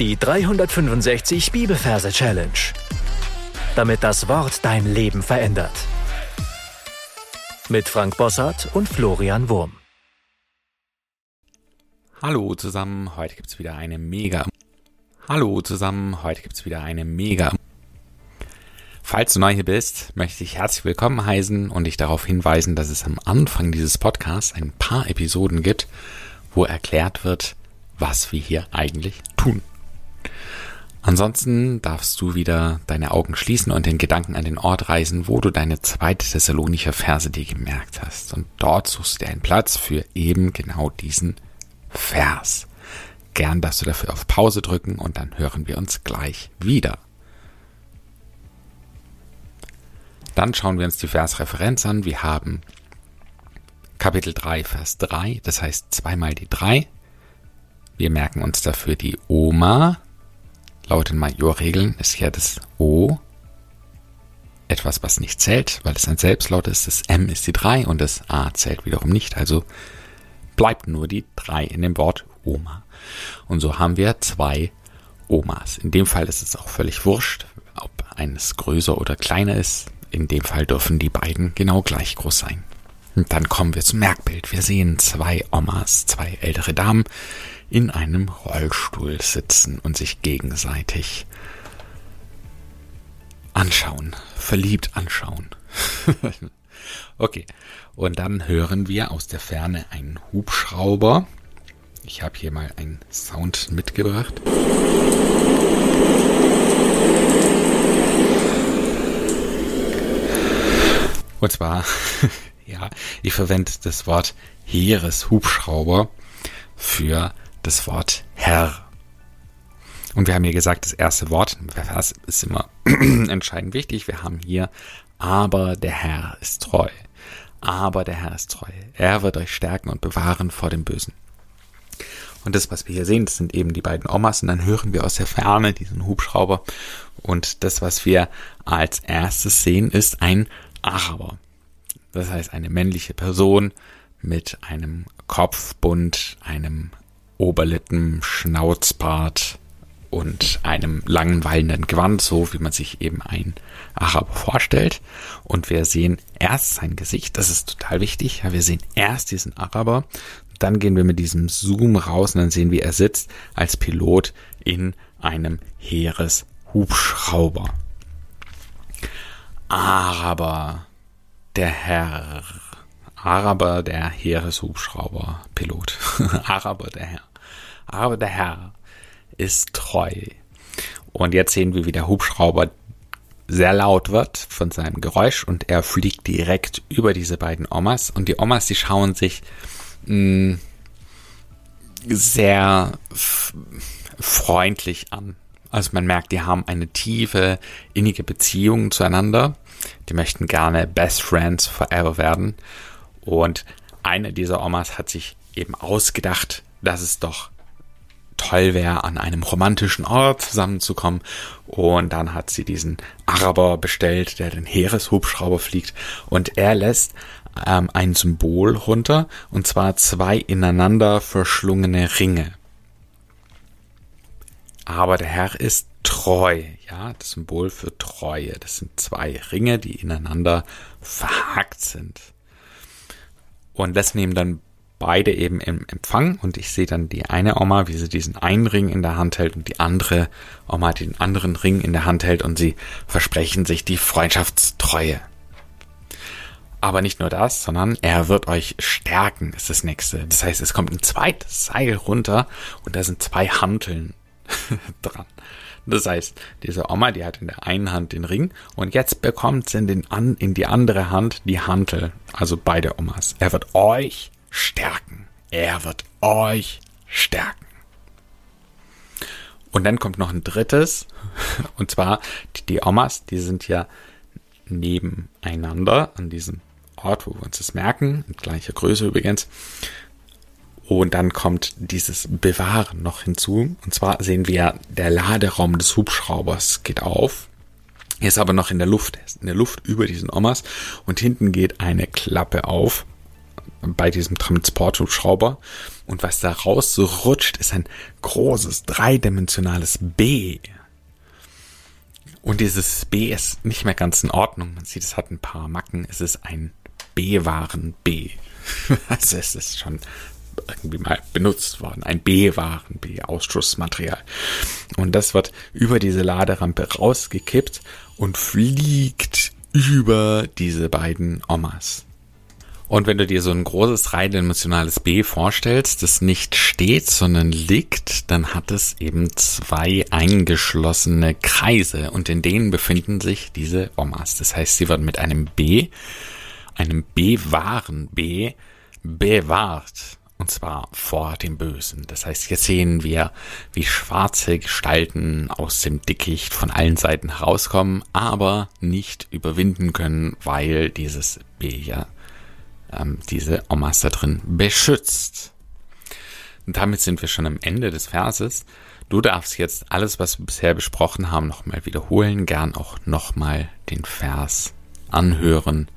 Die 365 Bibelverse Challenge. Damit das Wort dein Leben verändert. Mit Frank Bossart und Florian Wurm. Hallo zusammen, heute gibt's wieder eine mega. Hallo zusammen, heute gibt's wieder eine mega. Falls du neu hier bist, möchte ich herzlich willkommen heißen und dich darauf hinweisen, dass es am Anfang dieses Podcasts ein paar Episoden gibt, wo erklärt wird, was wir hier eigentlich tun. Ansonsten darfst du wieder deine Augen schließen und den Gedanken an den Ort reisen, wo du deine zweite Thessalonicher Verse dir gemerkt hast. Und dort suchst du dir einen Platz für eben genau diesen Vers. Gern darfst du dafür auf Pause drücken und dann hören wir uns gleich wieder. Dann schauen wir uns die Versreferenz an. Wir haben Kapitel 3, Vers 3, das heißt zweimal die 3. Wir merken uns dafür die Oma, Laut den Majorregeln ist ja das O etwas, was nicht zählt, weil es ein Selbstlaut ist. Das M ist die 3 und das A zählt wiederum nicht. Also bleibt nur die 3 in dem Wort Oma. Und so haben wir zwei Omas. In dem Fall ist es auch völlig wurscht, ob eines größer oder kleiner ist. In dem Fall dürfen die beiden genau gleich groß sein. Und dann kommen wir zum Merkbild. Wir sehen zwei Omas, zwei ältere Damen, in einem Rollstuhl sitzen und sich gegenseitig anschauen, verliebt anschauen. okay, und dann hören wir aus der Ferne einen Hubschrauber. Ich habe hier mal einen Sound mitgebracht. Und zwar, ja, ich verwende das Wort Heereshubschrauber für das Wort Herr. Und wir haben hier gesagt, das erste Wort Vers ist immer entscheidend wichtig. Wir haben hier, aber der Herr ist treu. Aber der Herr ist treu. Er wird euch stärken und bewahren vor dem Bösen. Und das, was wir hier sehen, das sind eben die beiden Omas. Und dann hören wir aus der Ferne diesen Hubschrauber. Und das, was wir als erstes sehen, ist ein Araber. Das heißt, eine männliche Person mit einem Kopfbund, einem Oberlippen, Schnauzbart und einem langen wallenden Gewand, so wie man sich eben ein Araber vorstellt. Und wir sehen erst sein Gesicht, das ist total wichtig. Wir sehen erst diesen Araber, dann gehen wir mit diesem Zoom raus und dann sehen wir, er sitzt als Pilot in einem Heereshubschrauber. Araber, der Herr Araber, der Heereshubschrauber-Pilot. Araber, der Herr. Aber der Herr ist treu. Und jetzt sehen wir, wie der Hubschrauber sehr laut wird von seinem Geräusch und er fliegt direkt über diese beiden Omas. Und die Omas, die schauen sich mh, mm, sehr freundlich an. Also man merkt, die haben eine tiefe, innige Beziehung zueinander. Die möchten gerne Best Friends forever werden. Und eine dieser Omas hat sich eben ausgedacht, dass es doch toll wäre, an einem romantischen Ort zusammenzukommen. Und dann hat sie diesen Araber bestellt, der den Heereshubschrauber fliegt. Und er lässt ähm, ein Symbol runter, und zwar zwei ineinander verschlungene Ringe. Aber der Herr ist treu, ja, das Symbol für Treue. Das sind zwei Ringe, die ineinander verhakt sind. Und das nehmen dann beide eben im Empfang und ich sehe dann die eine Oma, wie sie diesen einen Ring in der Hand hält und die andere Oma den anderen Ring in der Hand hält und sie versprechen sich die Freundschaftstreue. Aber nicht nur das, sondern er wird euch stärken, ist das nächste. Das heißt, es kommt ein zweites Seil runter und da sind zwei Hanteln dran. Das heißt, diese Oma, die hat in der einen Hand den Ring und jetzt bekommt sie in, den an, in die andere Hand die Hantel. Also beide Omas. Er wird euch stärken. Er wird euch stärken. Und dann kommt noch ein drittes. Und zwar die, die Omas, die sind ja nebeneinander an diesem Ort, wo wir uns das merken. In gleicher Größe übrigens. Und dann kommt dieses Bewahren noch hinzu. Und zwar sehen wir, der Laderaum des Hubschraubers geht auf. Er ist aber noch in der Luft, er ist in der Luft über diesen Omas. Und hinten geht eine Klappe auf. bei diesem Transporthubschrauber. Und was da rausrutscht, ist ein großes dreidimensionales B. Und dieses B ist nicht mehr ganz in Ordnung. Man sieht, es hat ein paar Macken. Es ist ein B-Waren-B. also es ist schon irgendwie mal benutzt worden. Ein B-Waren, B-Ausschussmaterial. Und das wird über diese Laderampe rausgekippt und fliegt über diese beiden Omas. Und wenn du dir so ein großes dreidimensionales B vorstellst, das nicht steht, sondern liegt, dann hat es eben zwei eingeschlossene Kreise und in denen befinden sich diese Omas. Das heißt, sie werden mit einem B, einem B-Waren B bewahrt. Und zwar vor dem Bösen. Das heißt, hier sehen wir, wie schwarze Gestalten aus dem Dickicht von allen Seiten herauskommen, aber nicht überwinden können, weil dieses B ja ähm, diese Omas da drin beschützt. Und damit sind wir schon am Ende des Verses. Du darfst jetzt alles, was wir bisher besprochen haben, nochmal wiederholen, gern auch nochmal den Vers anhören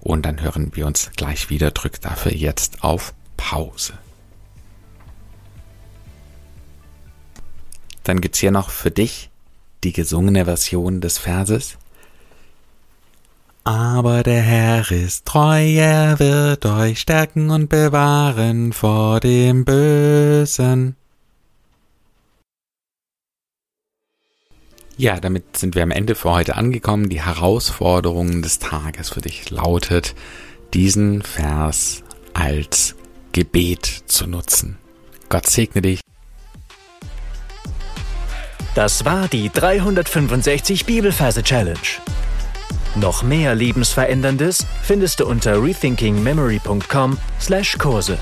und dann hören wir uns gleich wieder. Drück dafür jetzt auf Pause. Dann gibt's hier noch für dich die gesungene Version des Verses. Aber der Herr ist treu, er wird euch stärken und bewahren vor dem Bösen. Ja, damit sind wir am Ende für heute angekommen. Die Herausforderung des Tages für dich lautet, diesen Vers als Gebet zu nutzen. Gott segne dich. Das war die 365 Bibelferse Challenge. Noch mehr Lebensveränderndes findest du unter rethinkingmemory.com/Kurse.